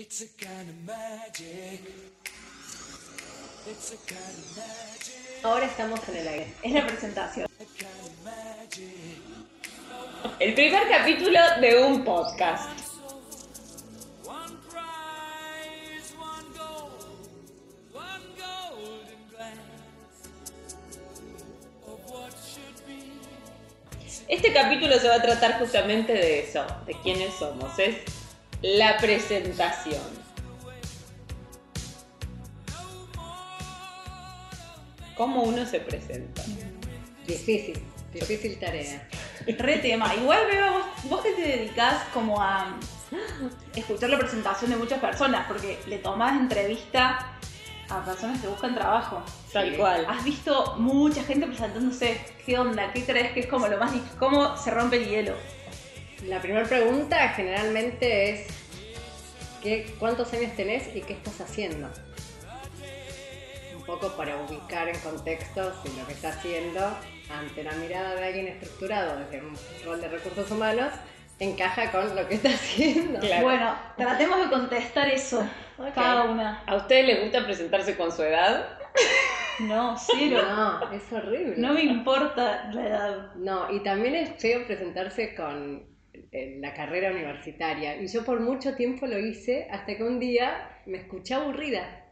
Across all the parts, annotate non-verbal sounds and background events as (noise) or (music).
It's a kind of magic. It's a kind of magic. Ahora estamos en el aire. Es la presentación. El primer capítulo de un podcast. Este capítulo se va a tratar justamente de eso, de quiénes somos. Es la presentación. ¿Cómo uno se presenta? Difícil, difícil tarea. Re tema. Igual veo vos, vos que te dedicás como a escuchar la presentación de muchas personas, porque le tomás entrevista a personas que buscan trabajo. Tal Sí. cual. Has visto mucha gente presentándose. ¿Qué onda? ¿Qué crees que es como lo más difícil? ¿Cómo se rompe el hielo? La primera pregunta generalmente es ¿qué, ¿cuántos años tenés y qué estás haciendo? Un poco para ubicar en contexto si lo que está haciendo ante la mirada de alguien estructurado desde un rol de recursos humanos encaja con lo que está haciendo. Claro. Bueno, tratemos de contestar eso. Cada una. ¿A ustedes les gusta presentarse con su edad? No, cero. No, es horrible. No me importa la edad. No, y también es feo presentarse con eh, la carrera universitaria. Y yo por mucho tiempo lo hice hasta que un día me escuché aburrida.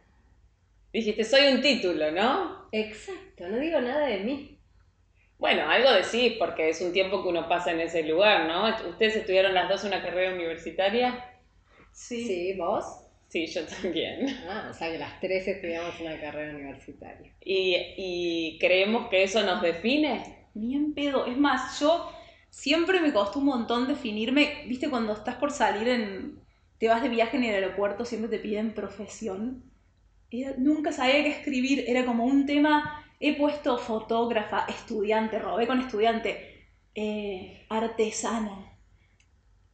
Dijiste, soy un título, ¿no? Exacto, no digo nada de mí. Bueno, algo decís, porque es un tiempo que uno pasa en ese lugar, ¿no? ¿Ustedes estudiaron las dos una carrera universitaria? Sí. Sí, vos. Sí, yo también. Ah, o sea que las tres estudiamos una carrera universitaria. ¿Y, y creemos que eso nos define? Bien pedo. Es más, yo siempre me costó un montón definirme. ¿Viste cuando estás por salir en. te vas de viaje en el aeropuerto, siempre te piden profesión? Era- nunca sabía qué escribir. Era como un tema. He puesto fotógrafa, estudiante, robé con estudiante, eh, artesana.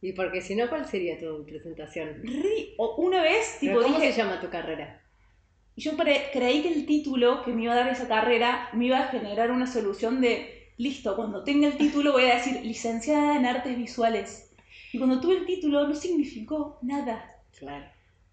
Y porque si no, ¿cuál sería tu presentación? Re- o una vez, tipo, ¿Cómo dije, se llama tu carrera? yo pre- creí que el título que me iba a dar esa carrera me iba a generar una solución de, listo, cuando tenga el título voy a decir licenciada en artes visuales. Y cuando tuve el título no significó nada. Claro.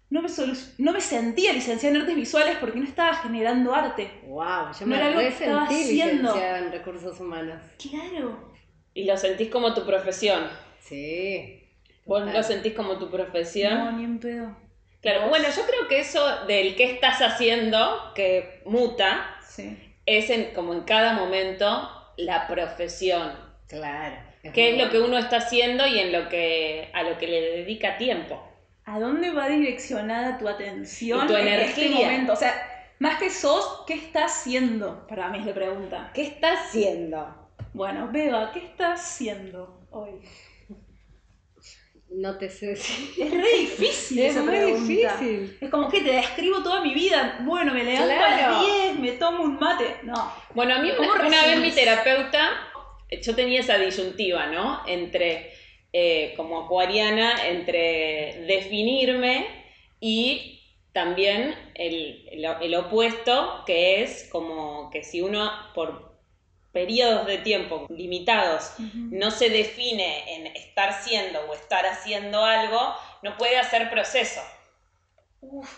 No me, solu- no me sentía licenciada en artes visuales porque no estaba generando arte. Wow, yo No me era algo que estaba haciendo. licenciada en recursos humanos. Claro. ¿Y lo sentís como tu profesión? Sí. ¿Vos total. lo sentís como tu profesión? No, ni en pedo. Claro, ¿Vos? bueno, yo creo que eso del qué estás haciendo, que muta, Sí. es en, como en cada momento la profesión. Claro. ¿Qué es lo que uno está haciendo y en lo que, a lo que le dedica tiempo? ¿A dónde va direccionada tu atención Y tu en este momento? O sea, más que sos, ¿qué estás haciendo? Para mí es la pregunta. ¿Qué estás haciendo? Bueno, Beba, ¿qué estás haciendo hoy? No te sé decir. Es re difícil Es esa muy pregunta. difícil. Es como que te describo toda mi vida. Bueno, me levanto a Claro. las 10, me tomo un mate. No. Bueno, a mí ¿Cómo una, una vez mi terapeuta, yo tenía esa disyuntiva, ¿no? Entre, eh, como acuariana, entre definirme y también el, el- el opuesto, que es como que si uno por periodos de tiempo limitados no se define en estar siendo o estar haciendo algo, no puede hacer proceso. Uf,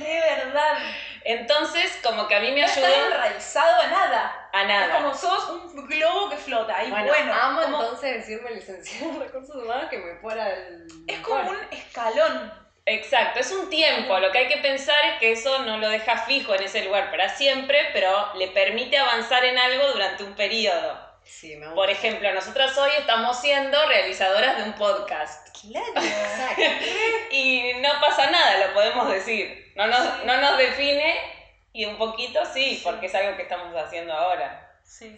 re verdad. Entonces, como que a mí me No ayudó estás enraizado a nada. a Es nada. como sos un globo que flota. Y Bueno, bueno, amo como- entonces decirme licenciada en recursos humanos que me fuera el. es como un escalón. Exacto, es un tiempo. Lo que hay que pensar es que eso no lo deja fijo en ese lugar para siempre, pero le permite avanzar en algo durante un periodo. Sí, me gusta. Por ejemplo, nosotras hoy estamos siendo realizadoras de un podcast Claro. Exacto. (laughs) y no pasa nada, lo podemos decir. No nos, no nos define y un poquito sí, porque es algo que estamos haciendo ahora. Sí.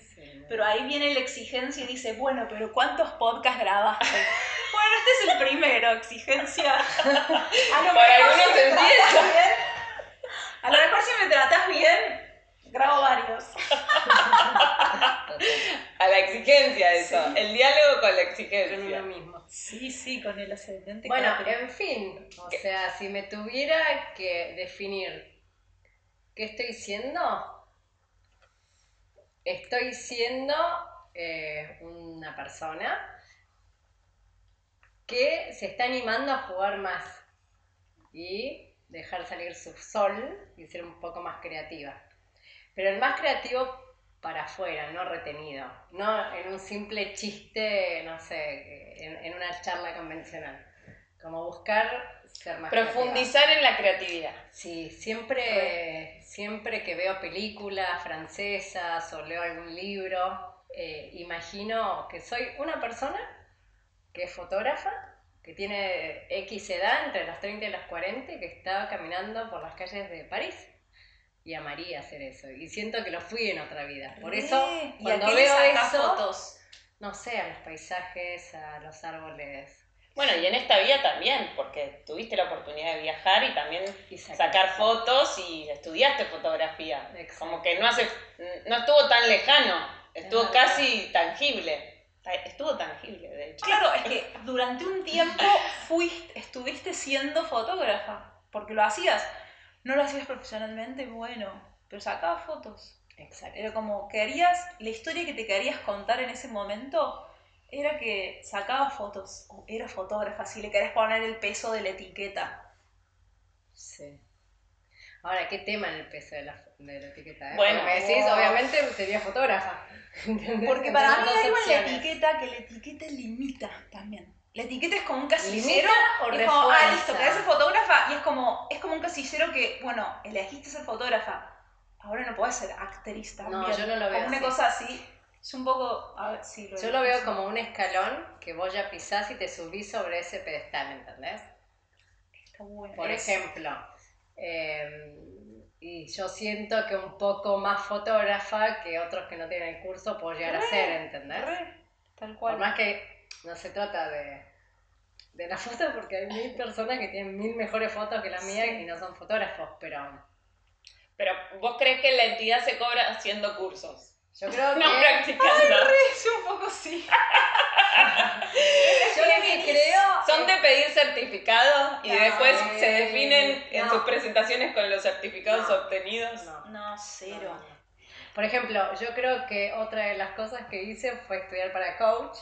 Pero ahí viene la exigencia y dice, bueno, pero ¿cuántos podcasts grabaste? (laughs) bueno, este es el primero, exigencia. (laughs) A lo Por mejor algunos si me empieza. bien, a lo mejor si me tratás bien, grabo varios. (laughs) A la exigencia eso, Sí. el diálogo con la Con exigencia. uno mismo. Sí, sí, con el ascendente. Bueno, en fin, o sea, si me tuviera que definir qué estoy siendo, estoy siendo eh, una persona que se está animando a jugar más. y dejar salir su sol y ser un poco más creativa. Pero el más creativo para afuera, no retenido, no en un simple chiste, no sé, en, en una charla convencional. Como buscar ser más creativa. Profundizar en la creatividad. Sí, siempre, siempre que veo películas francesas o leo algún libro, eh, imagino que soy una persona que es fotógrafa, que tiene X edad, entre los 30 y los 40, y que está caminando por las calles de París. Y amaría hacer eso. Y siento que lo fui en otra vida. Por eso, Re. ¿Y a cuando veo eso, fotos? no sé, a los paisajes, a los árboles. Bueno, y en esta vida también, porque tuviste la oportunidad de viajar y también sacar fotos y estudiaste fotografía. Exacto. Como que no hace, no estuvo tan lejano, estuvo Es casi tangible. Estuvo tangible, de hecho. Claro, es que durante un tiempo fuiste, estuviste siendo fotógrafa, porque lo hacías. No lo hacías profesionalmente, bueno, pero sacabas fotos. Exacto. Era como, querías, la historia que te querías contar en ese momento era que sacabas fotos, o era fotógrafa, si le querés poner el peso de la etiqueta. Sí. Ahora, ¿qué tema en el peso de la, de la etiqueta? eh? Bueno, me decís, obviamente sería fotógrafa. ¿entendés? Porque para mí hay algo en la etiqueta que la etiqueta limita también. La etiqueta es como un casillero. ¿Limita o es como, ah, listo, querés ser fotógrafa y es como, es como un casillero que, bueno, elegiste ser fotógrafa. Ahora no podés ser actriz también. No, yo no lo veo Como una cosa así. Es un poco. A ver, sí, lo Yo lo veo así. como un escalón que vos ya pisás y te subís sobre ese pedestal, ¿entendés? Está bueno. Por ejemplo, eh, y yo siento que un poco más fotógrafa que otros que no tienen el curso puedo llegar a Re, ser, ¿entendés? re, tal Por cual. más que no se trata de, de la (laughs) foto, porque hay mil personas que tienen mil mejores fotos que la mía Sí. y no son fotógrafos, pero Pero vos crees que la entidad se cobra haciendo cursos, yo creo que... no practicando. Sí, un poco sí. (laughs) yo lo que creo... Son de pedir certificados y No, después eh, se definen en no. sus presentaciones con los certificados No. obtenidos. No. No, cero. Por ejemplo, yo creo que otra de las cosas que hice fue estudiar para coach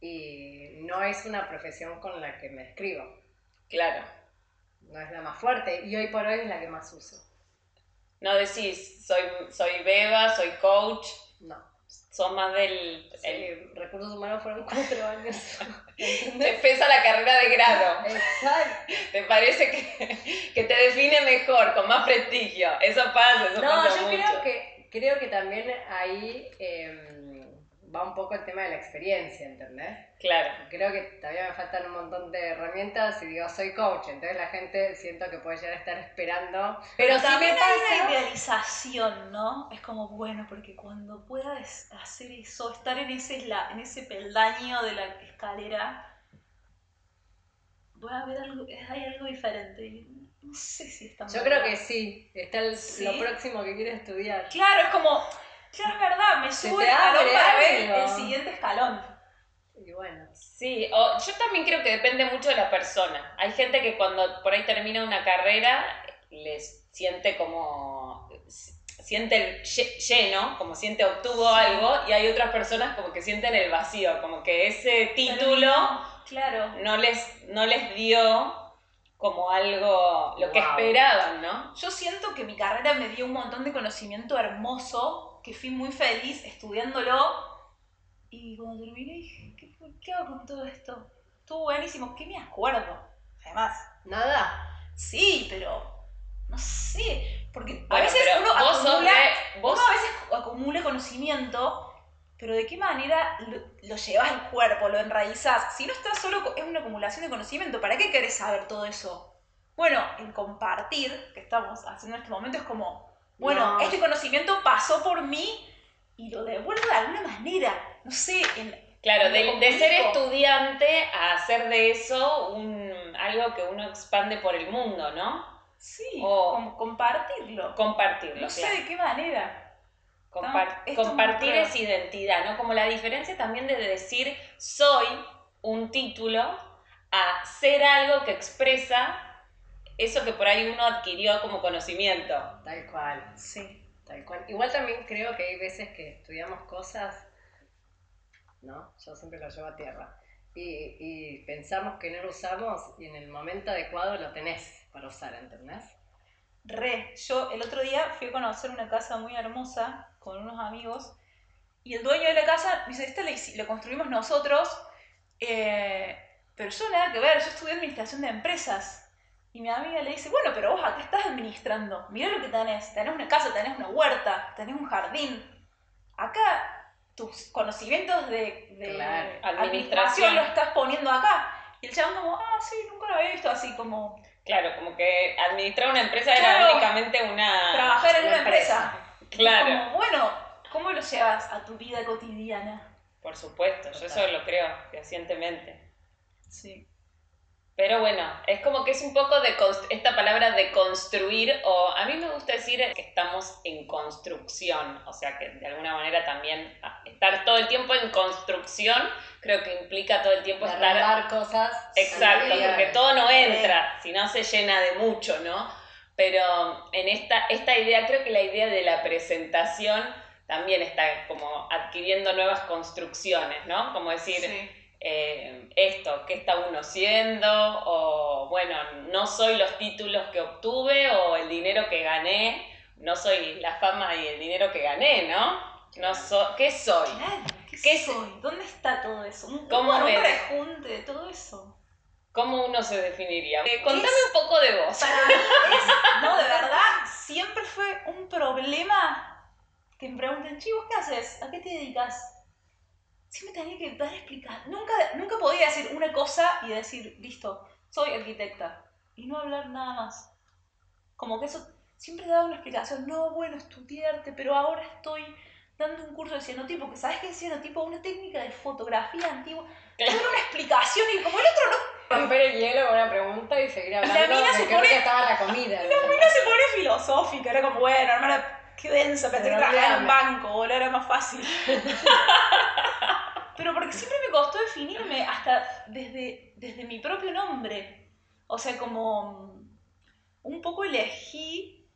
y no es una profesión con la que me escribo. Claro. No es la más fuerte y hoy por hoy es la que más uso. No decís, soy, soy beba, soy coach, No. son más del... Sí, el- recursos humanos fueron cuatro años. (laughs) te pesa la carrera de grado. Exacto. (laughs) ¿Te parece que, que te define mejor, con más prestigio? Eso pasa, eso No, pasa yo mucho. creo que, creo que también ahí em, va un poco el tema de la experiencia, ¿entendés? Claro. Creo que todavía me faltan un montón de herramientas y digo, soy coach, entonces la gente siento que puede llegar a estar esperando. Pero si también me hay una pasa... idealización, ¿no? Es como, bueno, porque cuando puedas hacer eso, estar en ese, en ese peldaño de la escalera, voy a ver algo, hay algo diferente. No sé si está Yo creo que sí, está el- ¿Sí? lo próximo que quiero estudiar. Claro, es como, claro, es verdad, me subo el escalón para ver el siguiente escalón. Y bueno, Sí, o yo también creo que depende mucho de la persona. Hay gente que cuando por ahí termina una carrera les siente como siente el lle- lleno, como siente obtuvo algo y hay otras personas como que sienten el vacío, como que ese título Claro. no les no les dio como algo lo que esperaban, ¿no? Yo siento que mi carrera me dio un montón de conocimiento hermoso, que fui muy feliz estudiándolo. Y cuando terminé dije, ¿qué, qué hago con todo esto? Estuvo buenísimo, ¿qué me acuerdo? Además, nada. sí, pero no sé, porque a veces uno vos acumula, vos uno a veces acumula conocimiento, pero de qué manera lo, lo llevas al cuerpo, lo enraizás. Si no estás solo, es una acumulación de conocimiento, ¿para qué querés saber todo eso? Bueno, el compartir, que estamos haciendo en este momento, es como, bueno, No. este conocimiento pasó por mí y lo devuelvo de alguna manera. No sé, en, Claro, de, de ser estudiante a hacer de eso un, algo que uno expande por el mundo, ¿no? Sí, O- com- compartirlo. Compartirlo. No sé claro. de qué manera. Compar- No, compartir es identidad, ¿no? Como la diferencia también de decir soy un título a ser algo que expresa eso que por ahí uno adquirió como conocimiento. Tal cual, Sí. tal cual. Igual también creo que hay veces que estudiamos cosas, ¿no? Yo siempre lo llevo a tierra. y, y pensamos que no lo usamos y en el momento adecuado lo tenés para usar, ¿entendés? Re, yo el otro día fui a conocer una casa muy hermosa con unos amigos y el dueño de la casa me dice, esta la, construimos nosotros, eh, pero yo nada que ver, yo estudié administración de empresas. Y mi amiga le dice, bueno, pero vos acá estás administrando, mirá lo que tenés, tenés una casa, tenés una huerta, tenés un jardín. Acá tus conocimientos de, de Claro, administración administración. lo estás poniendo acá. Y el chabón como, ah, sí, nunca lo había visto así como Claro, como que administrar una empresa Claro. era únicamente una... trabajar en una una empresa. Claro, Como, bueno, ¿cómo lo llevas a tu vida cotidiana? por supuesto, yo eso Total. lo creo fehacientemente. Sí. Pero bueno, es como que es un poco de esta palabra de construir, o a mí me gusta decir que estamos en construcción, o sea que de alguna manera también ah, estar todo el tiempo en construcción, creo que implica todo el tiempo estar... Derrumbar cosas. Exacto, porque todo no entra, si no se llena de mucho, ¿no? Pero en esta, esta idea, creo que la idea de la presentación también está como adquiriendo nuevas construcciones, ¿no? Como decir, Sí. Eh, esto, ¿qué está uno siendo? O bueno, no soy los títulos que obtuve o el dinero que gané, no soy la fama y el dinero que gané, ¿no? no so- ¿Qué soy? Claro, ¿qué, ¿Qué soy? ¿Dónde está todo eso? Un, ¿Cómo un me- rejunte de todo eso. ¿Cómo uno se definiría? Eh, contame un poco de vos. Para mí es, no, de verdad, siempre fue un problema que me pregunten, "Chi, ¿vos qué haces? ¿A qué te dedicas? Siempre tenía que dar explicar. Nunca, nunca podía decir una cosa y decir, listo, soy arquitecta. Y no hablar nada más. Como que eso siempre daba una explicación. No, bueno, estudiarte, pero ahora estoy dando un curso de cianotipo, que sabes qué es cianotipo, una técnica de fotografía antigua. Era una explicación y como el otro no Romper el hielo con una pregunta y seguir hablando mina de se que pone- estaba la comida. Una se pone filosófica, era como, bueno, hermana, qué denso, pensé que Pero trabajar en un banco, boludo, era más fácil. (laughs) Pero porque siempre me costó definirme hasta desde, desde mi propio nombre. O sea, como mm, un poco elegí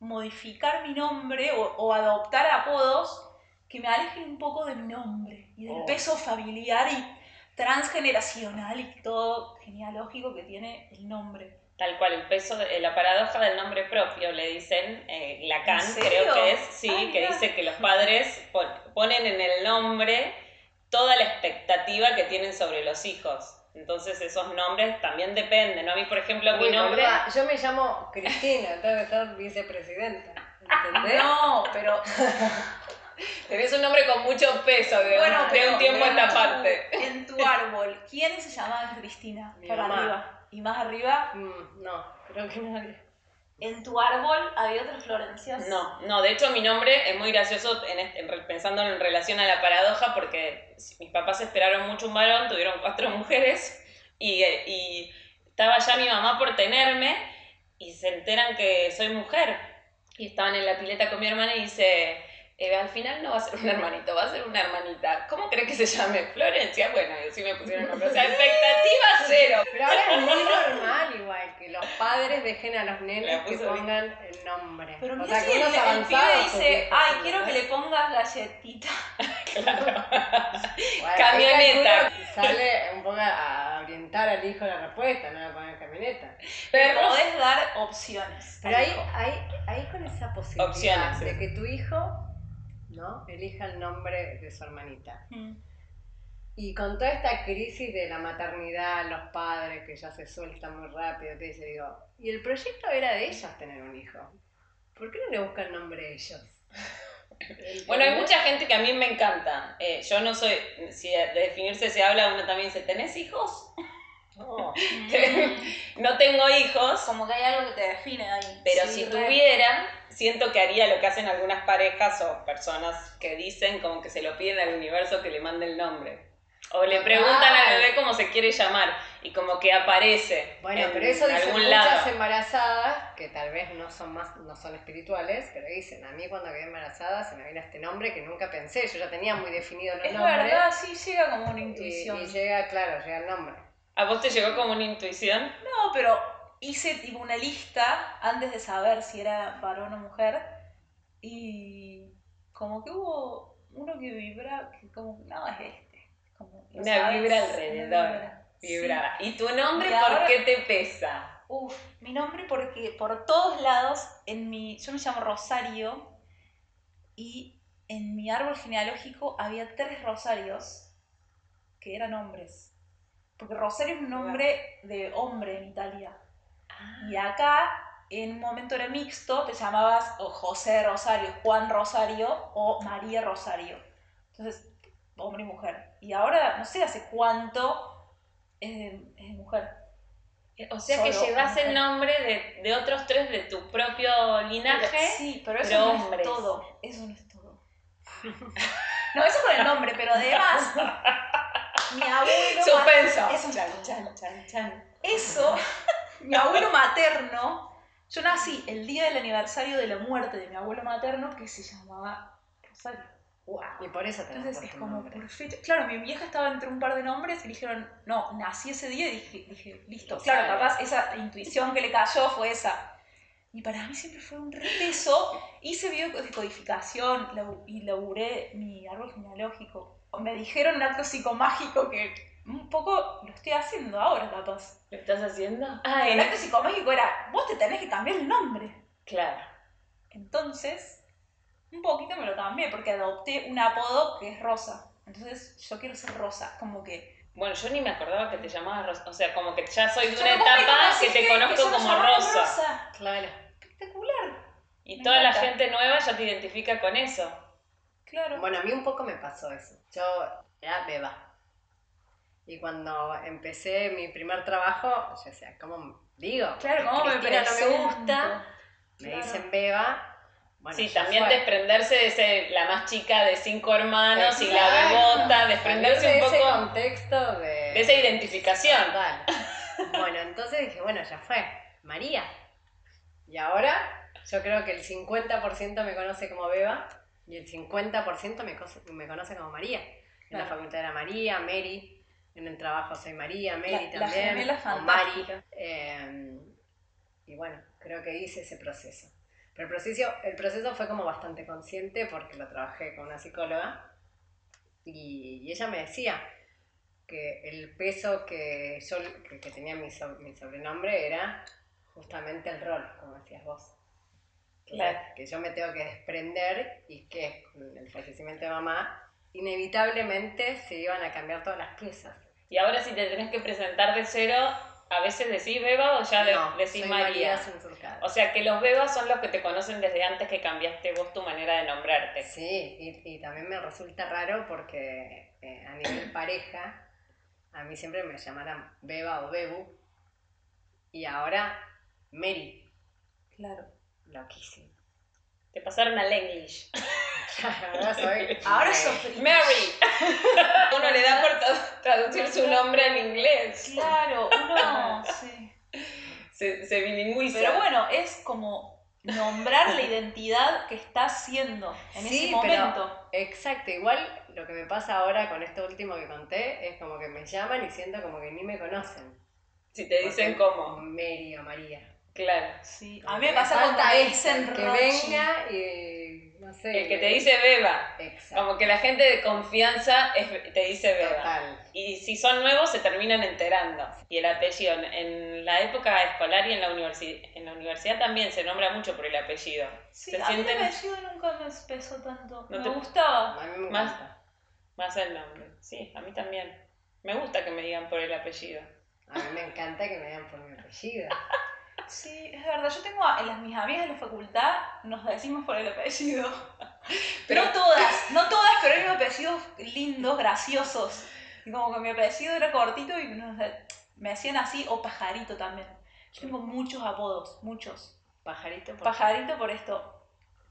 modificar mi nombre o, o adoptar apodos que me alejen un poco de mi nombre y del Oh. peso familiar y transgeneracional y todo genealógico que tiene el nombre. Tal cual, el peso, de- la paradoja del nombre propio, le dicen eh, Lacan, creo que es, sí, Ay, que mira. dice que los padres pon- ponen en el nombre toda la expectativa que tienen sobre los hijos. Entonces esos nombres también dependen, ¿no? A mí, por ejemplo, mi nombre... yo me llamo Cristina, tengo que ser vicepresidenta. ¿Entendés? (laughs) No, pero (laughs) Tenés un nombre con mucho peso de, Bueno, de pero un tiempo a en esta parte. En tu árbol, ¿quiénes se llamaban Cristina? Mi Para mamá. arriba. Y más arriba, Mm, no, creo que nadie. En tu árbol había otras Florencias. No, no, de hecho mi nombre es muy gracioso en en pensando en relación a la paradoja porque mis papás esperaron mucho un varón, tuvieron cuatro (laughs) mujeres y, estaba ya mi mamá por tenerme y se enteran que soy mujer y estaban en la pileta con mi hermana y dice, "Eh, al final no va a ser un hermanito, va a ser una hermanita. ¿Cómo cree que se llame? Florencia. Bueno, y así me pusieron nombre. O sea, expectativa cero. Pero ahora es muy normal igual que los padres dejen a los nenes que puse bien. pongan el nombre. Pero o sea, si que el, unos el pibe avanzados. dice, ay, quiero que le pongas galletita. (laughs) Claro. Bueno, Camioneta. Sale un poco a orientar al hijo la respuesta, no le ponen camioneta. Perros. Podés dar opciones. Pero ahí, ahí, ahí con esa posibilidad Opciones, sí. de que tu hijo ¿no? elija el nombre de su hermanita. Mm. Y con toda esta crisis de la maternidad, los padres que ya se sueltan muy rápido, te dice, digo, y el proyecto era de ellos tener un hijo. ¿Por qué no le buscan el nombre de ellos? (laughs) Bueno, hay mucha gente que a mí me encanta. Eh, yo no soy, si de definirse se habla, uno también dice, ¿tenés hijos? No. Mm. (laughs) no tengo hijos, Como que hay algo que te define ahí. pero Sí, si re. tuviera, siento que haría lo que hacen algunas parejas o personas que dicen como que se lo piden al universo que le mande el nombre. O le preguntan al bebé cómo se quiere llamar y como que aparece Bueno, en pero eso dicen algún muchas lado. embarazadas, que tal vez no son más, no son espirituales, pero dicen, a mí cuando quedé embarazada se me vino este nombre que nunca pensé, yo ya tenía muy definido los Es nombres. verdad, sí, llega como una y, intuición. y llega, claro, llega el nombre. ¿A vos te llegó como una intuición? No, pero hice tipo una lista antes de saber si era varón o mujer y como que hubo uno que vibra, que como, no, es este. Como, Una sabes, vibra alrededor. vibra. Vibraba. ¿Y tu nombre Y por qué te pesa? Uf, mi nombre porque por todos lados, en mi, yo me llamo Rosario y en mi árbol genealógico había tres Rosarios que eran hombres. Porque Rosario es un nombre de hombre en Italia. Y acá en un momento era mixto, te llamabas o José Rosario, Juan Rosario o María Rosario. Entonces, hombre y mujer. Y ahora, no sé hace cuánto es de, es de mujer. O sea que llevas el nombre de, de otros tres de tu propio linaje. Sí, pero eso pero no hombres. es todo. Eso no es todo. (laughs) No, eso con el nombre, pero además, (laughs) mi abuelo. Suspenso. Eso, Chan, chan, chan, chan. eso, (laughs) mi abuelo materno. Yo nací el día del aniversario de la muerte de mi abuelo materno que se llamaba Rosario. Y por eso te Entonces es como nombre. por fecha. Claro, mi vieja estaba entre un par de nombres y dijeron, no, nací ese día y dije, dije listo. Claro, capaz esa intuición que le cayó fue esa. Y para mí siempre fue un repeso. Hice biodecodificación labu- y laburé mi árbol genealógico. Me dijeron un acto psicomágico que un poco lo estoy haciendo ahora, capaz. ¿Lo estás haciendo? Ah, el acto psicomágico era, vos te tenés que cambiar el nombre. Claro. Entonces, un poquito me lo cambié porque adopté un apodo que es Rosa. Entonces, yo quiero ser Rosa, como que... Bueno, yo ni me acordaba que te llamabas Rosa. O sea, como que ya soy de una etapa que te conozco nos como llamamos Rosa. Claro. Espectacular. Y Me toda la encanta. gente nueva ya te identifica con eso. Claro. Bueno, a mí un poco me pasó eso. Yo era beba. Y cuando empecé mi primer trabajo, yo decía, ¿cómo digo? claro, ¿cómo me Cristina no me gusta, me Claro. dicen beba. Bueno, sí, también fue. desprenderse de ser la más chica de cinco hermanos y la bebota, desprenderse un de ese poco contexto de... de esa identificación. Total. (laughs) Bueno, entonces dije, bueno, ya fue. María. Y ahora yo creo que el 50% me conoce como Beba y el 50% me, cose- me conoce como María. En la facultad era María, Mary. En el trabajo soy María, Mary La- la también. gemela o Mari. Eh, y bueno, creo que hice ese proceso. El proceso, el proceso fue como bastante consciente porque lo trabajé con una psicóloga y, y ella me decía que el peso que yo que, que tenía mi, so- mi sobrenombre era justamente el rol, como decías vos. Que, Claro. que yo me tengo que desprender y que con el fallecimiento de mamá inevitablemente se iban a cambiar todas las piezas. Y ahora si te tenés que presentar de cero, a veces decís Beba o ya de- No, decís soy María. O sea que los bebas son los que te conocen desde antes que cambiaste vos tu manera de nombrarte. Sí, y, y también me resulta raro porque eh, a nivel pareja, a mí siempre me llamaran Beba o Bebu, y ahora Mary, Claro. loquísimo. Te pasaron al English. (laughs) ahora soy Ahora British. Mary. (laughs) Uno le da por tra- traducir su nombre al inglés. Claro, uno, sí. Se, se bilingüiza. Pero bueno, es como nombrar la identidad que estás siendo en Sí, ese pero- momento. Exacto, igual lo que me pasa ahora con esto último que conté es como que me llaman y siento como que ni me conocen. Si te dicen Porque cómo. Mary o María. Claro. Sí, a mí me pasa cuando me dicen que Rochi. venga y no sé. El que te dice beba. Exacto. Como que la gente de confianza es- te dice beba. Total. Y si son nuevos se terminan enterando. Y el apellido, en- la época escolar y en la, universi- en la universidad también se nombra mucho por el apellido. Sí, se a mí el apellido nunca me pesó tanto. No me te- gustaba. A mí me Más- encanta. más el nombre. Sí, a mí también. Me gusta que me digan por el apellido. A mí me encanta que me digan por mi apellido. (laughs) Sí, es verdad. Yo tengo a en las, mis amigas de la facultad, nos decimos por el apellido. (laughs) Pero- no todas, no todas, pero hay unos apellidos lindos, graciosos. Y como que mi apellido era cortito y no sé, me hacían así, o pajarito también. Yo tengo muchos apodos, muchos. Pajarito por Pajarito por esto.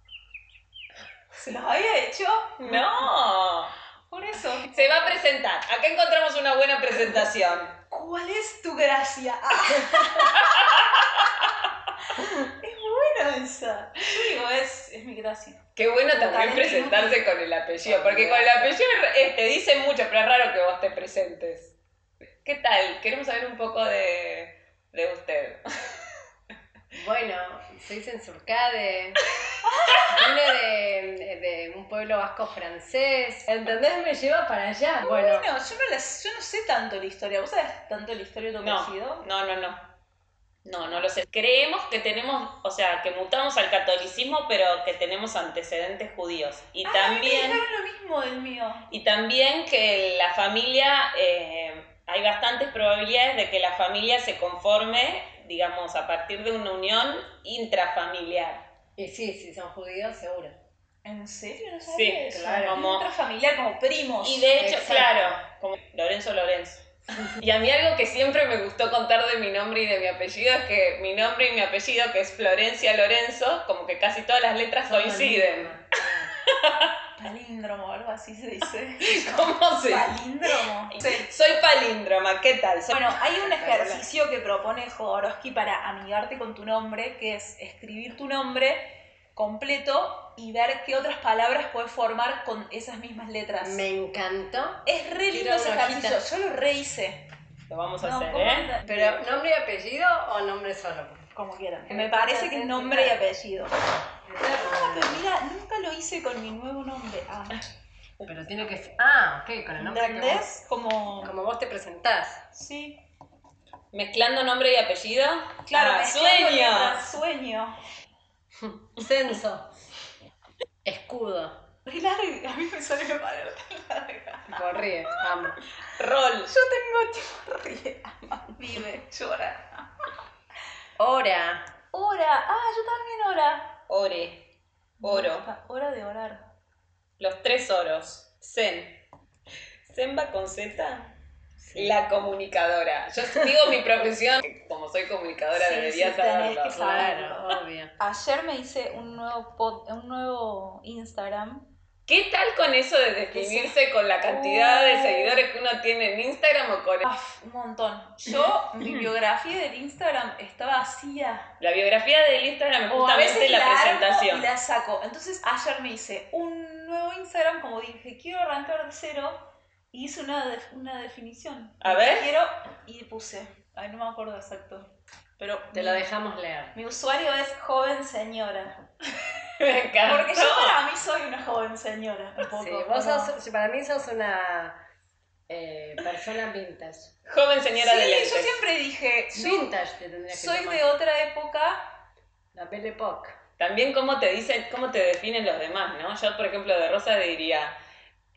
(laughs) ¿Se los había hecho? ¡No! Por eso. Se va a presentar. Acá encontramos una buena presentación. ¿Cuál es tu gracia? (laughs) es buena esa. Yo digo, es, es mi gracia. Qué bueno Como también presentarse con el apellido, porque con el apellido eh, te dice mucho, pero es raro que vos te presentes. ¿Qué tal? Queremos saber un poco de, de usted. Bueno, Soy Sensurcade. (laughs) Vine de, de un pueblo vasco francés. ¿Entendés? Me lleva para allá. Bueno, Bueno, yo no, la- yo no sé tanto la historia. ¿Vos sabés tanto la historia de tu No, apellido? no, no, no. No, no lo sé. Creemos que tenemos, o sea, que mutamos al catolicismo, pero que tenemos antecedentes judíos. Y Ah, también... me lo mismo del mío. Y también que la familia, eh, hay bastantes probabilidades de que la familia se conforme, digamos, a partir de una unión intrafamiliar. y sí, si son judíos, seguro. ¿En serio? No Sí, sabía eso. claro. Como- Intrafamiliar, como primos. Y de hecho, Exacto. claro, como Lorenzo Lorenzo. (laughs) Y a mí algo que siempre me gustó contar de mi nombre y de mi apellido es que mi nombre y mi apellido, que es Florencia Lorenzo, como que casi todas las letras coinciden. (laughs) Palíndromo, algo así se dice. (laughs) ¿Cómo se Palíndromo. Sí. Soy palíndroma, ¿qué tal? Soy- Bueno, hay un ejercicio que propone Jodorowsky para amigarte con tu nombre, que es escribir tu nombre completo y ver qué otras palabras puedes formar con esas mismas letras. Me encantó. Es re lindo ese ejercicio, yo lo rehice. Lo vamos a No, hacer, ¿cómo ¿eh? Pero, ¿nombre y apellido o nombre solo? Como quieran. Me parece que es nombre y apellido. Ah, pero mira, nunca lo hice con mi nuevo nombre. Ah. Pero tiene que ser. Ah, ok, con el nombre que vos, ¿Entendés? Como... como vos te presentás. Sí. Mezclando nombre y apellido. Claro, Ah, sueño. Sueño. (laughs) Censo. Escudo. Re larga, a mí me sale una palabra larga. Corríe. Amo. Rol. Yo tengo tipo (laughs) ríe, ama, vive, llora. Hora. Hora, ah, yo también hora. Ore. Oro. Hora de orar. Los tres oros. Zen. Zen va con Z. La comunicadora. Yo digo mi profesión, como soy comunicadora Sí, debería sí, tenés saberlo. que. Claro, obvio. Ayer me hice un nuevo pod- un nuevo Instagram. ¿Qué tal con eso de definirse con la cantidad de seguidores que uno tiene en Instagram o con Ah, un montón. Yo, mi (laughs) biografía del Instagram está vacía. la biografía del Instagram es justamente la, la, presentación? y la saco. Entonces ayer me hice un nuevo Instagram, como dije, quiero arrancar de cero, y hice una, una definición. A ver. Quiero, y puse, ay, no me acuerdo exacto, pero Te mi, lo dejamos leer. mi usuario es joven señora. (laughs) (laughs) Me encantó. Porque yo para mí soy una joven señora, un poco. Sí, vos como- sos, para mí sos una eh, persona vintage. Joven señora de Sí, lentes. yo siempre dije, Vintage te que soy llamar. de otra época. La Belle Époque. También cómo te dicen, cómo te definen los demás, ¿no? Yo, por ejemplo, de Rosa diría,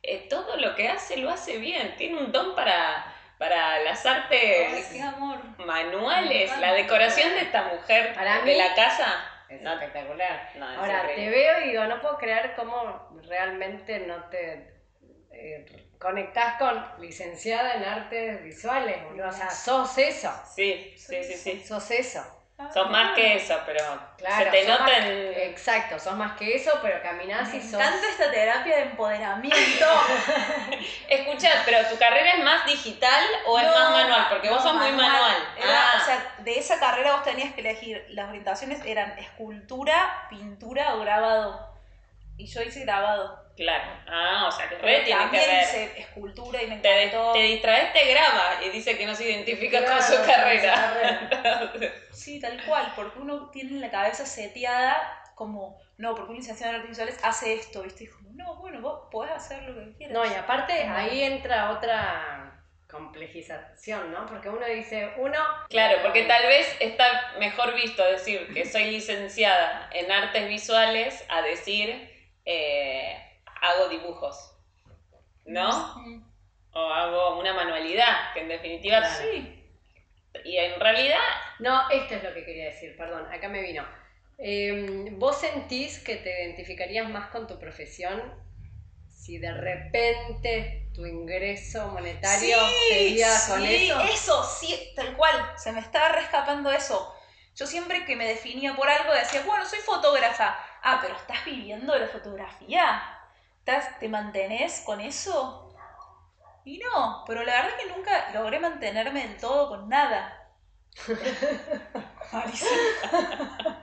eh, todo lo que hace lo hace bien, tiene un don para, para las Ay, artes qué amor. manuales, la decoración de esta mujer Para de mí- la casa. Es espectacular. no, es Ahora, te veo y digo, no puedo creer cómo realmente no te eh, conectás con licenciada en artes visuales, boludo. O sea, sos eso. Sí, sí, sí, sí. Sos eso. Sos más que eso, pero Claro, se te nota más- en... Exacto, sos más que eso, pero caminás y sos. encanta esta terapia de empoderamiento. (laughs) Escucha, pero tu carrera es más digital o es No, más manual, porque vos sos muy manual. Era- Ah, O sea, de esa carrera vos tenías que elegir, las orientaciones eran escultura, pintura o grabado. Y yo hice grabado. claro. Ah, o sea, que re Pero tiene que también ver. hice escultura y me Te, encantó. te distraes, te graba y dice que no se identifica Claro, con su carrera. (laughs) Sí, tal cual, porque uno tiene la cabeza seteada como, no, porque un licenciado en artes visuales hace esto, ¿viste? Y como, no, bueno, vos podés hacer lo que quieras. No, y aparte ahí entra otra complejización, ¿no? Porque uno dice, uno. Claro, porque tal vez está mejor visto decir que soy licenciada en artes visuales a decir eh, hago dibujos, ¿no? O hago una manualidad, que en definitiva... Claro. Sí. Y en realidad, No, esto es lo que quería decir, perdón, acá me vino. Eh, ¿Vos sentís que te identificarías más con tu profesión si de repente tu ingreso monetario sería con sí, eso? Eso, sí, tal cual. Se me estaba rescapando eso. Yo siempre que me definía por algo decía, bueno, soy fotógrafa. Ah, pero ¿estás viviendo de la fotografía? ¿Estás, ¿Te mantenés con eso? Y no, pero la verdad es que nunca logré mantenerme del todo con nada. (laughs)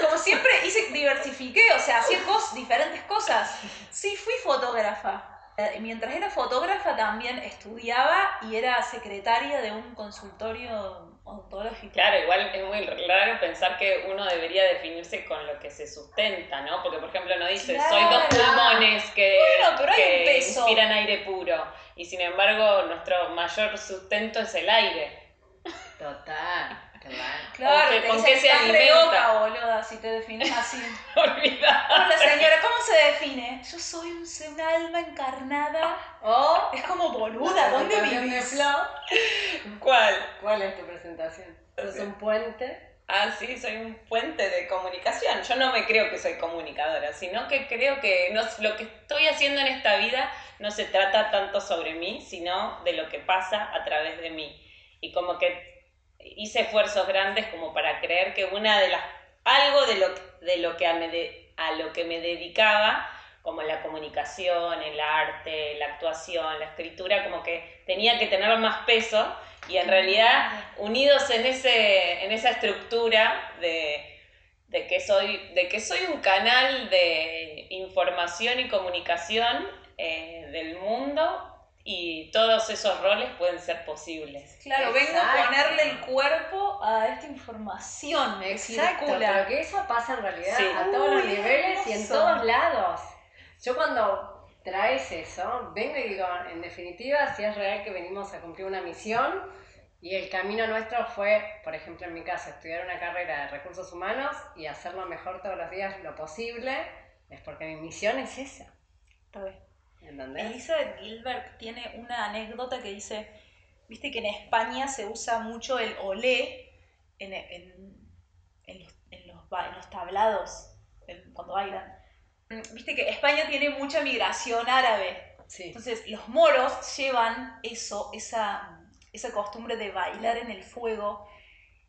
Como siempre hice, diversifiqué, o sea, hacía cos- diferentes cosas. Sí, fui fotógrafa. Eh, Mientras era fotógrafa también estudiaba y era secretaria de un consultorio ontológico. Claro, igual es muy raro pensar que uno debería definirse con lo que se sustenta, ¿no? Porque, por ejemplo, no dice, Claro. soy dos pulmones que, Bueno, pero hay que un peso. inspiran aire puro. Y sin embargo, nuestro mayor sustento es el aire. Total, claro. Claro, ¿Con qué- con se "Estás re alimenta?" loca, boluda, si te defines así. (laughs) Olvidar. Hola señora, ¿cómo se define? Yo soy un, alma encarnada. O Es como boluda, ¿dónde vivís? ¿Cuál? ¿Cuál es tu presentación? ¿Sos un puente? Ah, sí, soy un puente de comunicación. Yo no me creo que soy comunicadora, sino que creo que no, lo que estoy haciendo en esta vida no se trata tanto sobre mí, sino de lo que pasa a través de mí. Y como que hice esfuerzos grandes como para creer que una de las algo de lo, de lo que a, me de- a lo que me dedicaba como la comunicación, el arte, la actuación, la escritura, como que tenía que tener más peso y en realidad unidos en, ese, en esa estructura de, de que soy, de que soy un canal de información y comunicación eh, del mundo y todos esos roles pueden ser posibles. Claro, vengo a ponerle el cuerpo a esta información que Exacto, circula. pero que eso pasa en realidad Sí. a todos los niveles y en todos lados. Yo cuando traes eso, vengo y digo, en definitiva, si es real que venimos a cumplir una misión y el camino nuestro fue, por ejemplo, en mi caso, estudiar una carrera de recursos humanos y hacerlo mejor todos los días lo posible, es porque mi misión es esa. ¿Entendés? Elizabeth Gilbert tiene una anécdota que dice, viste que en España se usa mucho el olé en, en- en los, en los ba- en los tablados, cuando bailan. Mm, Viste que España tiene mucha migración árabe, Sí. entonces los moros llevan eso, esa, esa costumbre de bailar en el fuego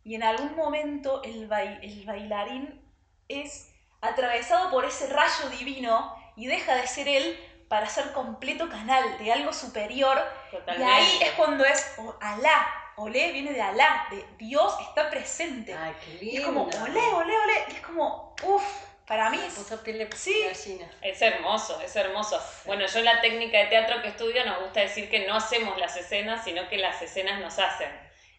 y en algún momento el bailarín es atravesado por ese rayo divino y deja de ser él para ser completo canal de algo superior y Totalmente. ahí es cuando es o- Alá, olé viene de Alá, de Dios está presente. Ay, qué lindo. y es como olé, olé, olé, y es como, uff, para mí es... puso piel de Sí. gallina. Es hermoso, es hermoso. Bueno, yo la técnica de teatro que estudio nos gusta decir que no hacemos las escenas, sino que las escenas nos hacen.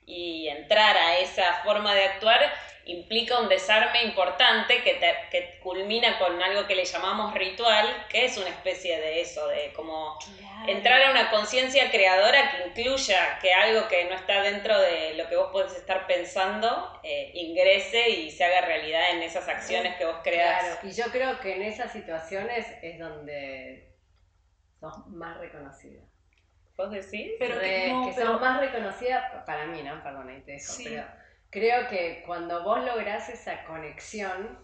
Y entrar a esa forma de actuar implica un desarme importante que, te- que culmina con algo que le llamamos ritual, que es una especie de eso, de como entrar a una conciencia creadora que incluya que algo que no está dentro de lo que vos podés estar pensando eh, ingrese y se haga realidad en esas acciones que vos creás. Claro, y yo creo que en esas situaciones es donde sos más reconocida. ¿Vos decís? Pero que no, que pero- sos más reconocida, para mí, ¿no? Perdón, ahí te dejo, Sí. pero creo que cuando vos lográs esa conexión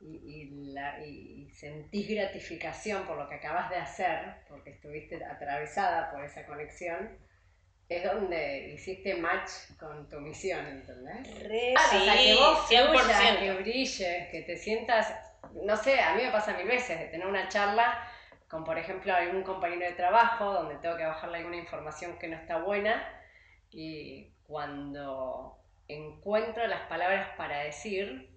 y, y la- y- sentís gratificación por lo que acabas de hacer, porque estuviste atravesada por esa conexión, es donde hiciste match con tu misión, ¿entendés? Re- Ah, o sea, que Sí, vos 100%. fluyas, que brilles, que te sientas, no sé, a mí me pasa mil veces de tener una charla con, por ejemplo, algún compañero de trabajo donde tengo que bajarle alguna información que no está buena y cuando encuentro las palabras para decir,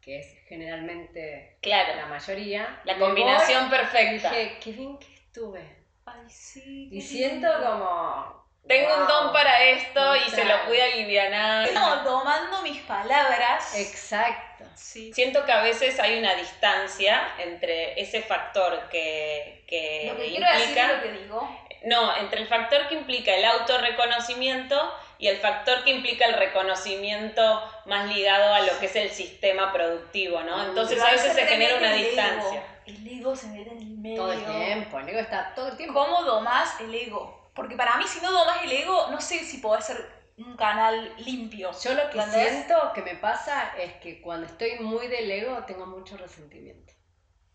que es generalmente Claro, la mayoría, la combinación voy y perfecta. dije, qué bien que estuve. Ay, sí. Y siento lindo. como... Tengo un don para esto y se lo pude alivianar. No, domando mis palabras. Exacto. Sí. Siento que a veces hay una distancia entre ese factor que, que Lo que quiero decir implica. lo que digo. No, entre el factor que implica el autorreconocimiento y el factor que implica el reconocimiento más ligado a lo que es el sistema productivo, ¿no? Entonces a veces se genera una el ego. distancia. El ego se mete en el medio. Todo el tiempo, el ego está todo el tiempo. ¿Cómo domás el ego? Porque para mí, si no domás el ego, no sé si podés ser un canal limpio. Yo lo que ¿Entendés? siento que me pasa es que cuando estoy muy del ego tengo mucho resentimiento.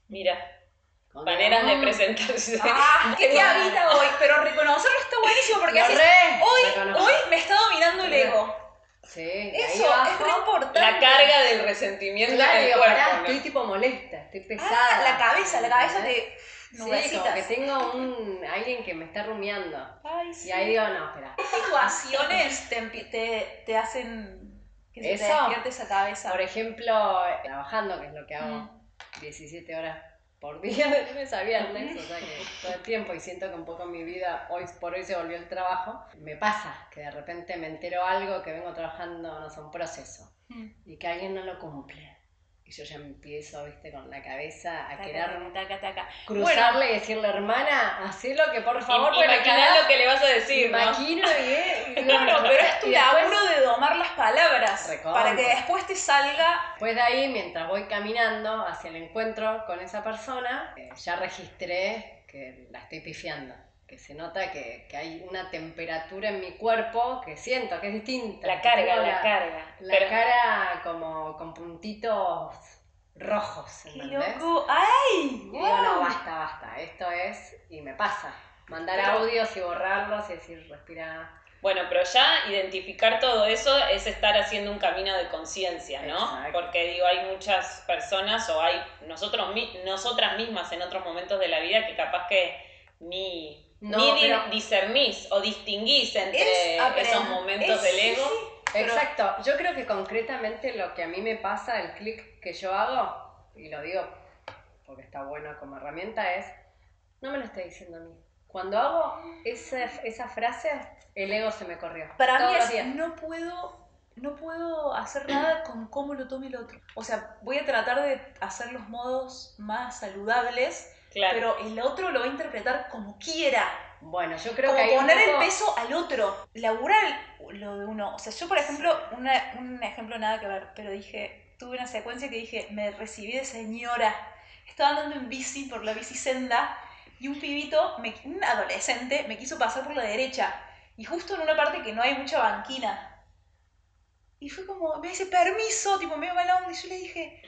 Mira, Cuando maneras de digo, "Mm, presentarse. Ah, (laughs) ¿qué te habita hoy? Pero reconocerlo está buenísimo porque así hoy, hoy me está dominando el ego. Sí, Eso es re importante. La carga del resentimiento Claro, en el digo, cuerpo. pará, ¿no? estoy tipo molesta, estoy pesada. Ah, la cabeza, la cabeza te... Sí, como que tengo un alguien que me está rumiando. Ay, sí. Y ahí digo, no, espera. ¿Qué situaciones te, te, te hacen que se te Eso, despierte esa cabeza? Por ejemplo, trabajando, que es lo que hago Mm. 17 horas por día (laughs) de lunes a viernes, o sea que todo el tiempo y siento que un poco mi vida hoy por hoy se volvió el trabajo, me pasa que de repente me entero algo que vengo trabajando, no sé, un proceso Mm. y que alguien no lo cumple. Yo ya empiezo, viste, con la cabeza a Taca, querer taca, taca. cruzarle y decirle, hermana, hacelo que por favor, quedás- lo que le vas a decir, ¿no? Maquino (laughs) y, y Bueno, pero es tu después- laburo de domar las palabras Recontra. para que después te salga. Después de ahí, mientras voy caminando hacia el encuentro con esa persona, eh, ya registré que la estoy pifiando. Que se nota que, que hay una temperatura en mi cuerpo que siento que es distinta. La carga, la, carga. La Pero- cara como con puntitos rojos, ¡Qué ¿entendés? loco! ¡Ay! Y digo, no, wow. basta, basta, esto es, y me pasa. Mandar Pero- audios y borrarlos y decir, respira. Bueno, pero ya identificar todo eso es estar haciendo un camino de conciencia, ¿no? Exacto. Porque digo, hay muchas personas o hay nosotros nosotras mismas en otros momentos de la vida que capaz que ni, No, ni pero- discernís o distinguís entre Es aprend- esos momentos es- del ego. sí, pero- Exacto, yo creo que concretamente lo que a mí me pasa, el clic que yo hago, y lo digo porque está bueno como herramienta, es, no me lo está diciendo a mí. Cuando hago esa, esa frase, el ego se me corrió. Para Todos mí los es, días. no puedo, no puedo hacer nada con cómo lo tome el otro. O sea, voy a tratar de hacer los modos más saludables, Claro. pero el otro lo va a interpretar como quiera. Bueno, yo creo como que hay poner poco- el peso al otro. Laburar lo de uno. O sea, yo, por ejemplo, una- un ejemplo nada que ver, pero dije, tuve una secuencia que dije, me recibí de señora. Estaba andando en bici por la bici senda y un pibito, me- un adolescente, me quiso pasar por la derecha. Y justo en una parte que no hay mucha banquina. Y fue como, me dice, permiso, tipo, medio mala onda. Y yo le dije,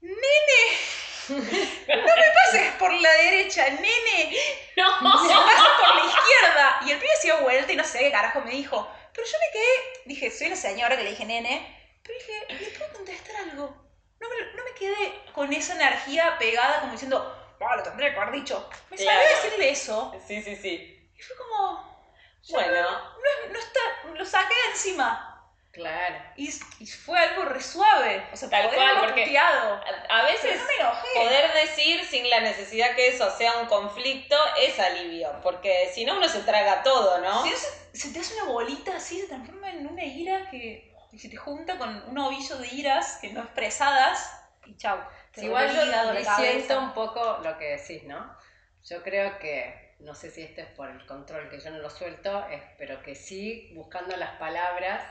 nene, no me pases por la derecha, nene No. se pasa por la izquierda. Y el pibe se dio vuelta y no sé qué carajo me dijo. Pero yo me quedé, dije, soy la señora que le dije nene. Pero dije, ¿le puedo contestar algo? No me, no me quedé con esa energía pegada como diciendo, ah, lo tendría que haber dicho. Me Claro. salió a decirle eso. Sí, sí, sí. Y fue como, Bueno, no, no está, lo saqué de encima. Claro. Y, y fue algo re suave. O sea, Tal cual, porque- puteado. a, veces no me poder decir sin la necesidad que eso sea un conflicto es alivio, porque si no uno se traga todo, ¿no? Si no, se, se te hace una bolita así, se transforma en una ira que se te junta con un ovillo de iras que no expresadas y chau. te igual yo disiento cabeza. un poco lo que decís, ¿no? Yo creo que, no sé si esto es por el control que yo no lo suelto, es, pero que sí, buscando las palabras,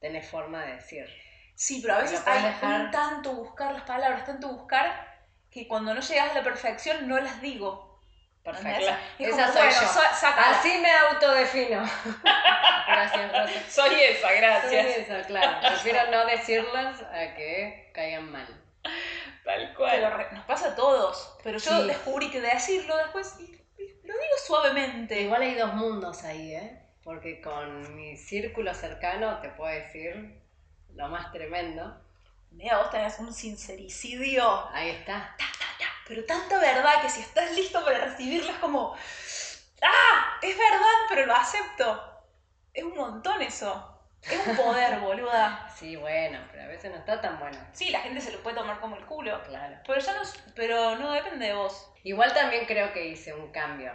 tenés forma de decir. Sí, pero a veces hay dejar- un tanto buscar las palabras, tanto buscar, que cuando no llegas a la perfección no las digo. Perfecto. Esa como, soy bueno, yo. sácala. Así me autodefino. Gracias, Rosa. (laughs) Soy esa, Soy gracias. eso, claro. Prefiero no decirlas a que caigan mal. Tal cual. re- nos pasa a todos. Pero yo Sí. descubrí que decirlo después, y- y lo digo suavemente. Igual hay dos mundos ahí, ¿eh? Porque con mi círculo cercano te puedo decir lo más tremendo. Mira, vos tenés un sincericidio. Ahí está. pero tanta verdad que si estás listo para recibirlo es como, ¡ah! Es verdad, pero lo acepto. Es un montón eso. Es un poder, (laughs) boluda. Sí, bueno, pero a veces no está tan bueno. Sí, la gente se lo puede tomar como el culo. Claro. Pero ya no, pero no depende de vos. Igual también creo que hice un cambio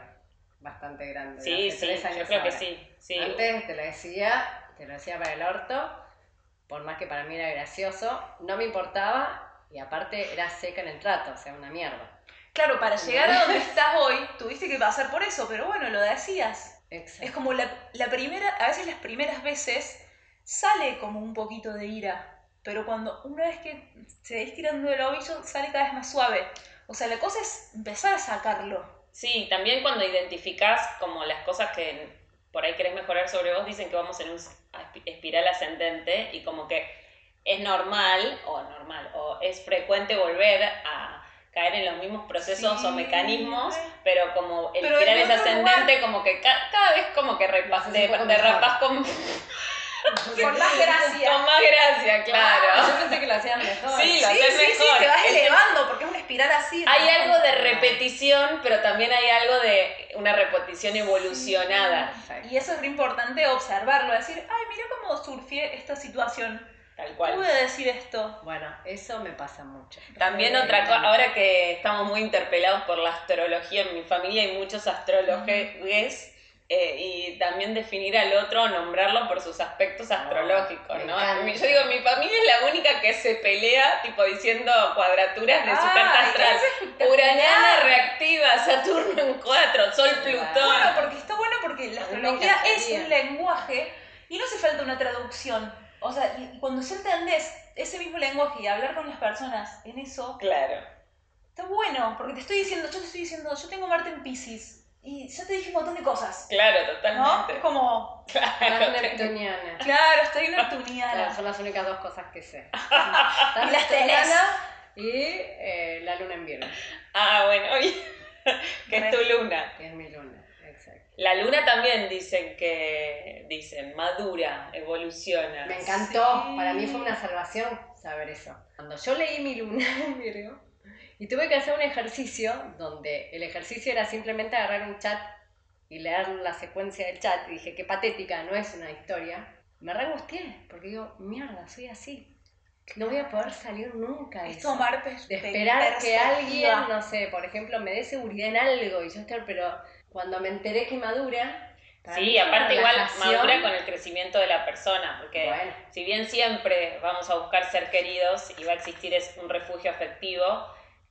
bastante grande. Sí, hace sí, tres yo creo que sí. sí. Antes te lo decía, te lo decía para el orto, por más que para mí era gracioso, no me importaba y aparte era seca en el trato, o sea, una mierda. Claro, para llegar a donde (laughs) estás hoy, tuviste que pasar por eso, pero bueno, lo decías. Exacto. Es como la, la primera, a veces las primeras veces sale como un poquito de ira, pero cuando una vez que se va estirando el ovillo sale cada vez más suave. O sea, la cosa es empezar a sacarlo. Sí, también cuando identificás como las cosas que por ahí querés mejorar sobre vos, dicen que vamos en un espi- espiral ascendente y como que es normal, o normal, o es frecuente volver a caer en los mismos procesos Sí, o mecanismos, pero como el Pero espiral es ascendente, como que ca- cada vez como que repas, Haces de, un poco derrapas mejor. con, (laughs) Con más gracia. con más gracia, Ah, claro. yo pensé que lo hacían mejor. Sí, lo Sí, haces sí, sí, mejor. te vas El- elevando porque es una espiral así. Hay ¿no? algo de repetición, pero también hay algo de una repetición evolucionada. Y eso es re importante observarlo, decir, ay, mira cómo surfié esta situación. tal cual. a decir esto. Bueno, eso me pasa mucho. También Eh, otra cosa, ahora que estamos muy interpelados por la astrología, en mi familia hay muchos astrólogos eh, y también definir al otro, nombrarlo por sus aspectos astrológicos, me ¿no? Yo digo, mi familia es la única que se pelea, tipo diciendo cuadraturas de su carta astral. Uraniana reactiva, Saturno en 4, Sol Plutón. Bueno, porque está bueno porque la astrología es un lenguaje y no hace falta una traducción. O sea, cuando ya entendés ese mismo lenguaje y hablar con las personas en eso, Claro. está bueno, porque te estoy diciendo, yo te estoy diciendo, yo tengo Marte en Pisces y ya te dije un montón de cosas. Claro, ¿No? totalmente. Es como, Estás Claro. neptuniana. claro, estoy Claro, neptuniana. son las únicas dos cosas que sé. (laughs) Estás Y las tenés. y eh, la luna en Virgo, Ah, bueno, (laughs) que es tu luna. que es mi luna. Exacto. La luna también dicen que, dicen, madura, evoluciona. Me encantó, Sí. para mí fue una salvación saber eso. Cuando yo leí mi luna (laughs) en Virgo y tuve que hacer un ejercicio donde el ejercicio era simplemente agarrar un chat y leer la secuencia del chat y dije, qué patética, no es una historia. Me re angustié porque digo, mierda, soy así. No voy a poder salir nunca de Es eso. tomar De esperar que alguien, no sé, por ejemplo, me dé seguridad en algo y yo estar, pero cuando me enteré que madura... Sí, aparte igual madura con el crecimiento de la persona, porque Bueno. si bien siempre vamos a buscar ser queridos y va a existir es un refugio afectivo,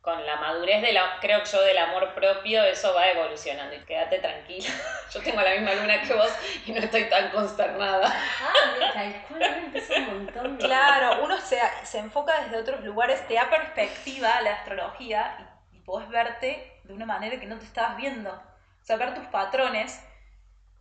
con la madurez de la, creo yo del amor propio, eso va evolucionando y quédate tranquila. (laughs) Yo tengo la misma luna que vos y no estoy tan consternada. Ah, empezó un montón de... Claro, uno se, se enfoca desde otros lugares, te da perspectiva a la astrología y, y podés verte de una manera que no te estabas viendo. O sea, ver tus patrones.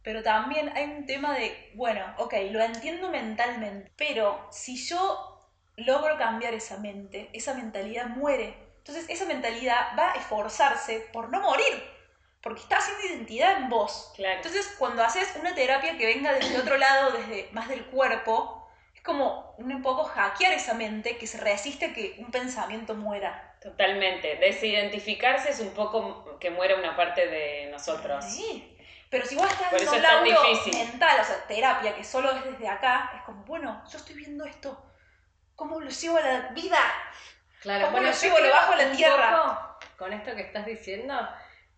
Pero también hay un tema de, bueno, ok, lo entiendo mentalmente, pero si yo logro cambiar esa mente, esa mentalidad muere. Entonces esa mentalidad va a esforzarse por no morir, porque está haciendo identidad en vos. Claro. Entonces, cuando haces una terapia que venga desde otro lado, desde más del cuerpo, es como un poco hackear esa mente que se resiste a que un pensamiento muera. Totalmente. Desidentificarse es un poco que muere una parte de nosotros. Sí. Pero si vos estás en un laburo mental, o sea, terapia que solo es desde acá, es como, bueno, yo estoy viendo esto. ¿Cómo lo llevo a la vida? Claro, ¿Cómo bueno, lo yo llevo debajo de la tierra? poco Con esto que estás diciendo,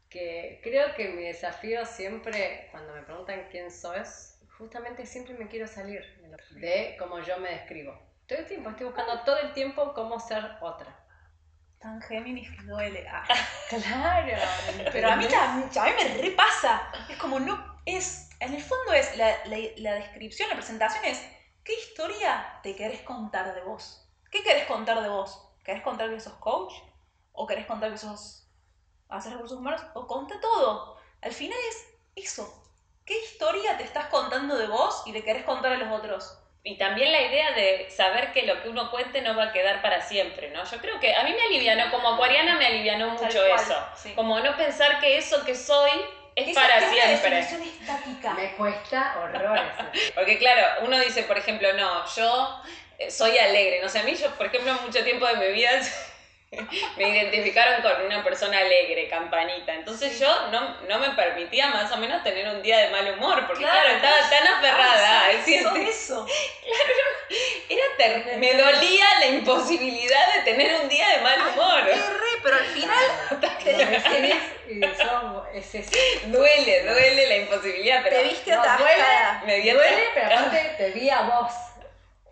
que creo que mi desafío siempre, cuando me preguntan quién sos, justamente siempre me quiero salir de, lo- de cómo yo me describo. Todo el tiempo, estoy buscando todo el tiempo cómo ser otra. Tan Géminis que duele. Ah. (laughs) Claro. Pero a mí, a mí me repasa. Es como no es. En el fondo es la, la, la descripción, la presentación es. ¿Qué historia te querés contar de vos? ¿Qué querés contar de vos? ¿Querés contar que sos coach? ¿O querés contar que sos. hacer recursos humanos? O conta todo. Al final es eso. ¿Qué historia te estás contando de vos y le querés contar a los otros? Y también la idea de saber que lo que uno cuente no va a quedar para siempre, ¿no? Yo creo que a mí me alivianó, como acuariana me alivianó mucho cual, eso. sí. Como no pensar que eso que soy es Esa para es una siempre. definición estática. Me cuesta horrores. (laughs) Porque claro, uno dice, por ejemplo, no, yo soy alegre. No sé, a mí yo, por ejemplo, mucho tiempo de mi vida (laughs) me identificaron con una persona alegre, campanita. Entonces yo no, no me permitía más o menos tener un día de mal humor, porque claro, estaba tan aferrada decir, sos eso. (laughs) era ter- me dolía la imposibilidad de tener un día de mal humor. Ay, re, pero al final (laughs) sos, es eso. Duele, duele la imposibilidad, pero te viste No, atascada. me Duele, pero aparte te vi a vos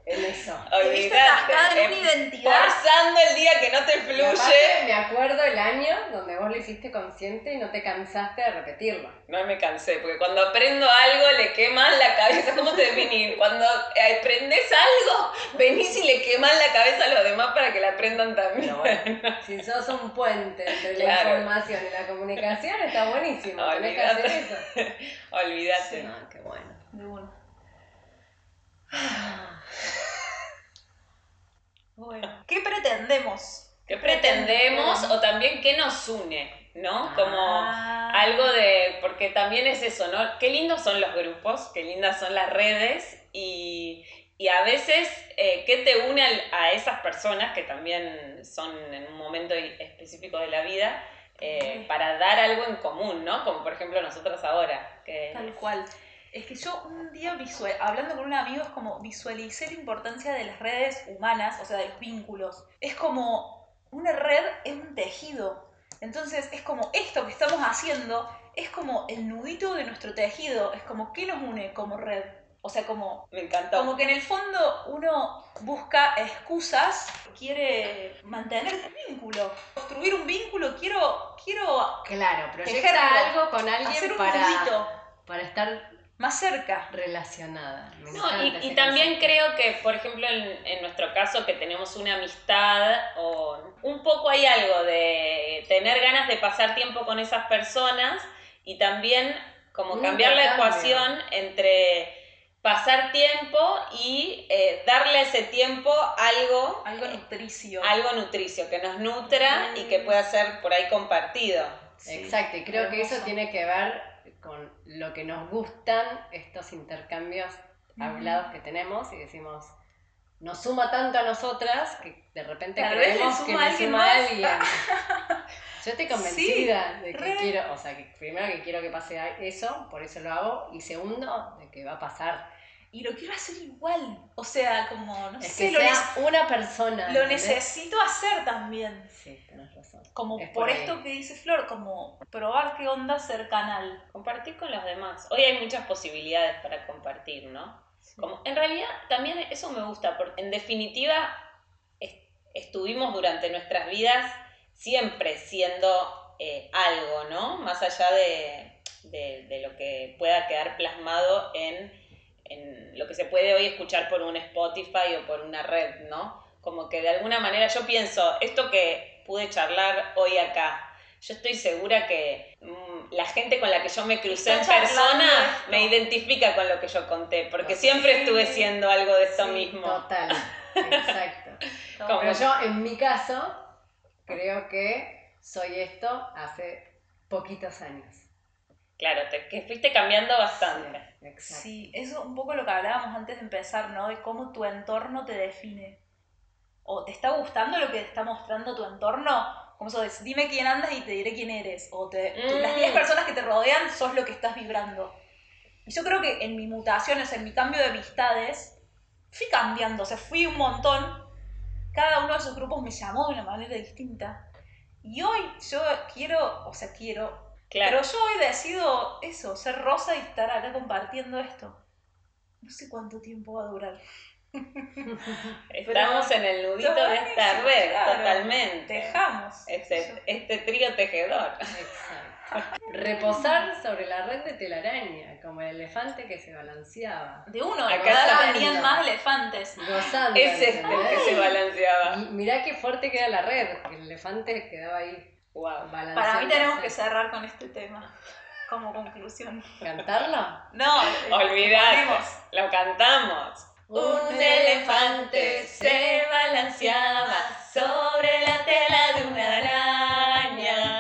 en eso. Te viste olvidate, atascada en una eh, identidad. Forzando el día que no te fluye. aparte, me acuerdo el año donde vos lo hiciste consciente y no te cansaste de repetirlo. No me cansé, porque cuando aprendo algo le quemas la cabeza. ¿Cómo te definís? Cuando eh, aprendes algo, venís y le quemas la cabeza a los demás para que la aprendan también. Pero bueno, (laughs) si sos un puente entre la información y la comunicación, está buenísimo. Tenés que hacer eso. (laughs) Olvídate. No, qué bueno. De uno. Bueno, ¿qué pretendemos? ¿Qué pretendemos o también qué nos une? ¿No? Como Ah. algo de. Porque también es eso, ¿no? Qué lindos son los grupos, qué lindas son las redes y, y a veces, eh, ¿qué te une al- a esas personas que también son en un momento específico de la vida? eh, para dar algo en común, ¿no? Como por ejemplo nosotros ahora. Que Tal cual. Es que yo un día visual, hablando con un amigo, es como visualicé la importancia de las redes humanas, o sea, de los vínculos. Es como una red es un tejido. Entonces es como esto que estamos haciendo, es como el nudito de nuestro tejido, es como qué nos une como red. O sea, como, Me encantó. como que en el fondo uno busca excusas, quiere mantener un vínculo, construir un vínculo, quiero, quiero Claro, proyecta Tejerlo. algo con hacer alguien un para, nudito para estar más cerca. relacionada. Me No, y, también creo que, por ejemplo, en, en nuestro caso, que tenemos una amistad, o un poco hay algo de tener ganas de pasar tiempo con esas personas y también como cambiar la ecuación entre pasar tiempo y eh, darle a ese tiempo algo, Algo nutricio. algo nutricio, que nos nutra y que pueda ser por ahí compartido. Sí, Exacto, y creo que eso tiene que ver con lo que nos gustan estos intercambios hablados que tenemos y decimos, nos suma tanto a nosotras que de repente Tal creemos que alguien suma a alguien. (laughs) Yo estoy convencida de que re. quiero, o sea, que primero que quiero que pase eso, por eso lo hago, y segundo, de que va a pasar. Y lo quiero hacer igual. O sea, como, no Es sé, que lo, sea una persona. lo ¿entendés? necesito hacer también. Sí, tenés razón. Como Es por esto que dice Flor, como probar qué onda ser canal. Compartir con los demás. Hoy hay muchas posibilidades para compartir, ¿no? Como, en realidad, también eso me gusta, porque en definitiva es- estuvimos durante nuestras vidas siempre siendo eh, algo, ¿no? Más allá de, de- de lo que pueda quedar plasmado en, en lo que se puede hoy escuchar por un Spotify o por una red, ¿no? Como que de alguna manera yo pienso, esto que pude charlar hoy acá, yo estoy segura que mm, la gente con la que yo me crucé en persona esto. me identifica con lo que yo conté, porque siempre estuve siendo algo de esto Sí, mismo. Total, exacto. (laughs) Como- Pero yo, en mi caso, creo que soy esto hace poquitos años. Claro, te, que fuiste cambiando bastante. Sí, exacto. Sí, eso es un poco lo que hablábamos antes de empezar, ¿no? De cómo tu entorno te define. O te está gustando lo que te está mostrando tu entorno, como eso de dime quién andas y te diré quién eres. O te, tú- las Mm. 10 personas que te rodean sos lo que estás vibrando. Y yo creo que en mi mutación, o sea, en mi cambio de amistades, fui cambiando, o sea, fui un montón. Cada uno de esos grupos me llamó de una manera distinta. Y hoy yo quiero, o sea, quiero Claro. pero yo hoy decido eso, ser rosa y estar acá compartiendo esto. No sé cuánto tiempo va a durar. (laughs) Estamos en el nudito de esta red, claro. totalmente. Dejamos. Este, este trío tejedor. Exacto. Reposar sobre la red de telaraña, como el elefante que se balanceaba. De uno, Acá venían más elefantes. Gozando. Es este el que se balanceaba. Y mirá qué fuerte queda la red, el elefante quedaba ahí para mí tenemos que cerrar con este tema como conclusión. cantarlo No, eh, olvidar. Lo cantamos. Un elefante se balanceaba sobre la tela de una araña.